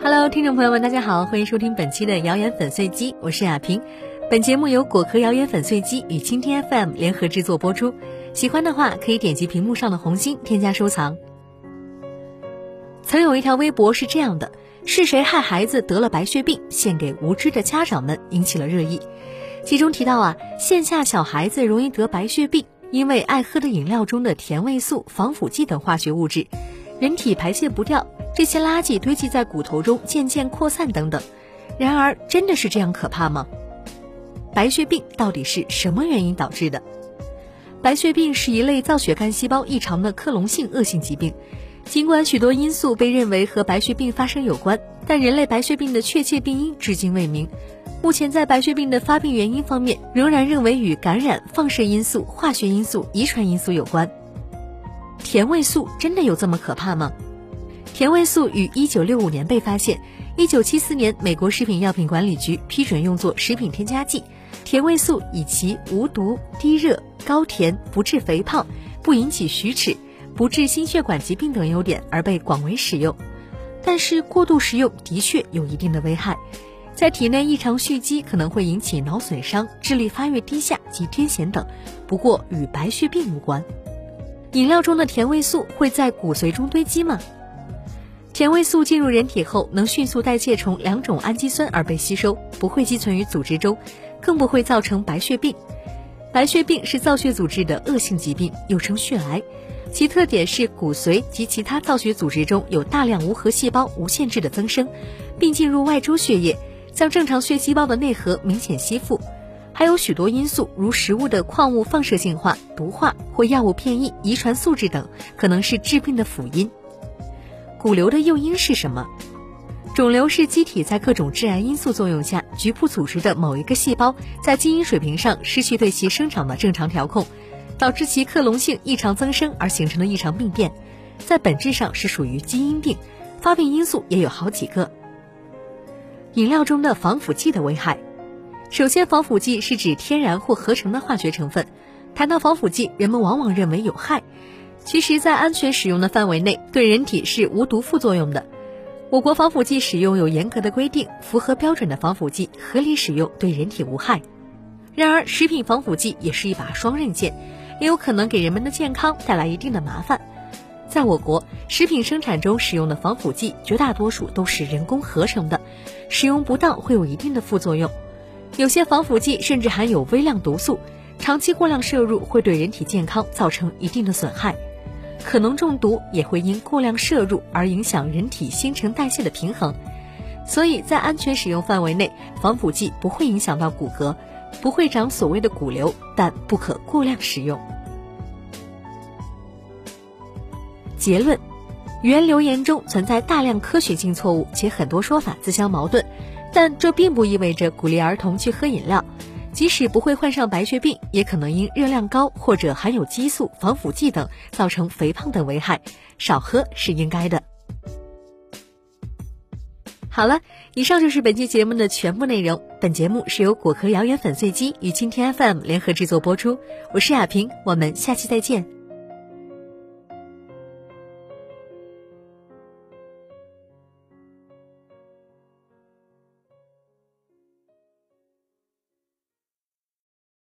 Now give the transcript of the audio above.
Hello，听众朋友们，大家好，欢迎收听本期的谣言粉碎机，我是亚萍。本节目由果壳谣言粉碎机与蜻蜓 FM 联合制作播出。喜欢的话，可以点击屏幕上的红心添加收藏。曾有一条微博是这样的：是谁害孩子得了白血病？献给无知的家长们，引起了热议。其中提到啊，线下小孩子容易得白血病，因为爱喝的饮料中的甜味素、防腐剂等化学物质，人体排泄不掉。这些垃圾堆积在骨头中，渐渐扩散等等。然而，真的是这样可怕吗？白血病到底是什么原因导致的？白血病是一类造血干细胞异常的克隆性恶性疾病。尽管许多因素被认为和白血病发生有关，但人类白血病的确切病因至今未明。目前在白血病的发病原因方面，仍然认为与感染、放射因素、化学因素、遗传因素有关。甜味素真的有这么可怕吗？甜味素于一九六五年被发现，一九七四年美国食品药品管理局批准用作食品添加剂。甜味素以其无毒、低热、高甜、不致肥胖、不引起龋齿、不致心血管疾病等优点而被广为使用。但是过度食用的确有一定的危害，在体内异常蓄积可能会引起脑损伤、智力发育低下及癫痫等。不过与白血病无关。饮料中的甜味素会在骨髓中堆积吗？甜味素进入人体后，能迅速代谢成两种氨基酸而被吸收，不会积存于组织中，更不会造成白血病。白血病是造血组织的恶性疾病，又称血癌，其特点是骨髓及其他造血组织中有大量无核细胞无限制的增生，并进入外周血液，将正常血细胞的内核明显吸附。还有许多因素，如食物的矿物放射性化、毒化或药物变异、遗传素质等，可能是致病的辅因。骨瘤的诱因是什么？肿瘤是机体在各种致癌因素作用下，局部组织的某一个细胞在基因水平上失去对其生长的正常调控，导致其克隆性异常增生而形成的异常病变，在本质上是属于基因病，发病因素也有好几个。饮料中的防腐剂的危害，首先，防腐剂是指天然或合成的化学成分。谈到防腐剂，人们往往认为有害。其实，在安全使用的范围内，对人体是无毒副作用的。我国防腐剂使用有严格的规定，符合标准的防腐剂合理使用，对人体无害。然而，食品防腐剂也是一把双刃剑，也有可能给人们的健康带来一定的麻烦。在我国，食品生产中使用的防腐剂绝大多数都是人工合成的，使用不当会有一定的副作用。有些防腐剂甚至含有微量毒素，长期过量摄入会对人体健康造成一定的损害。可能中毒，也会因过量摄入而影响人体新陈代谢的平衡，所以在安全使用范围内，防腐剂不会影响到骨骼，不会长所谓的骨瘤，但不可过量使用。结论：原留言中存在大量科学性错误，且很多说法自相矛盾，但这并不意味着鼓励儿童去喝饮料。即使不会患上白血病，也可能因热量高或者含有激素、防腐剂等造成肥胖等危害，少喝是应该的。好了，以上就是本期节目的全部内容。本节目是由果壳谣言粉碎机与青天 FM 联合制作播出，我是亚萍，我们下期再见。